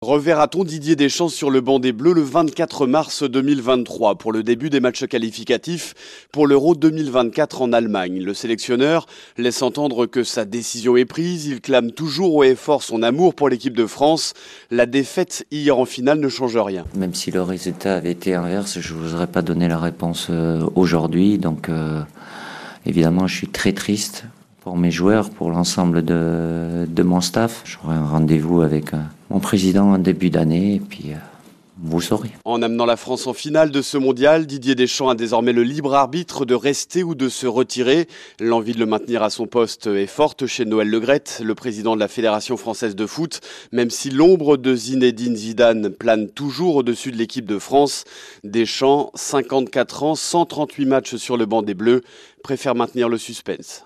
Reverra-t-on Didier Deschamps sur le banc des Bleus le 24 mars 2023 pour le début des matchs qualificatifs pour l'Euro 2024 en Allemagne? Le sélectionneur laisse entendre que sa décision est prise. Il clame toujours haut et fort son amour pour l'équipe de France. La défaite hier en finale ne change rien. Même si le résultat avait été inverse, je ne vous aurais pas donné la réponse euh, aujourd'hui. Donc euh, évidemment, je suis très triste pour mes joueurs, pour l'ensemble de, mon staff. J'aurai un rendez-vous avec euh, mon président en début d'année et puis euh, vous saurez. En amenant la France en finale de ce mondial, Didier Deschamps a désormais le libre arbitre de rester ou de se retirer. L'envie de le maintenir à son poste est forte chez Noël Legrette, le président de la Fédération française de foot, même si l'ombre de Zinedine Zidane plane toujours au-dessus de l'équipe de France. Deschamps, 54 ans, 138 matchs sur le banc des Bleus, préfère maintenir le suspense.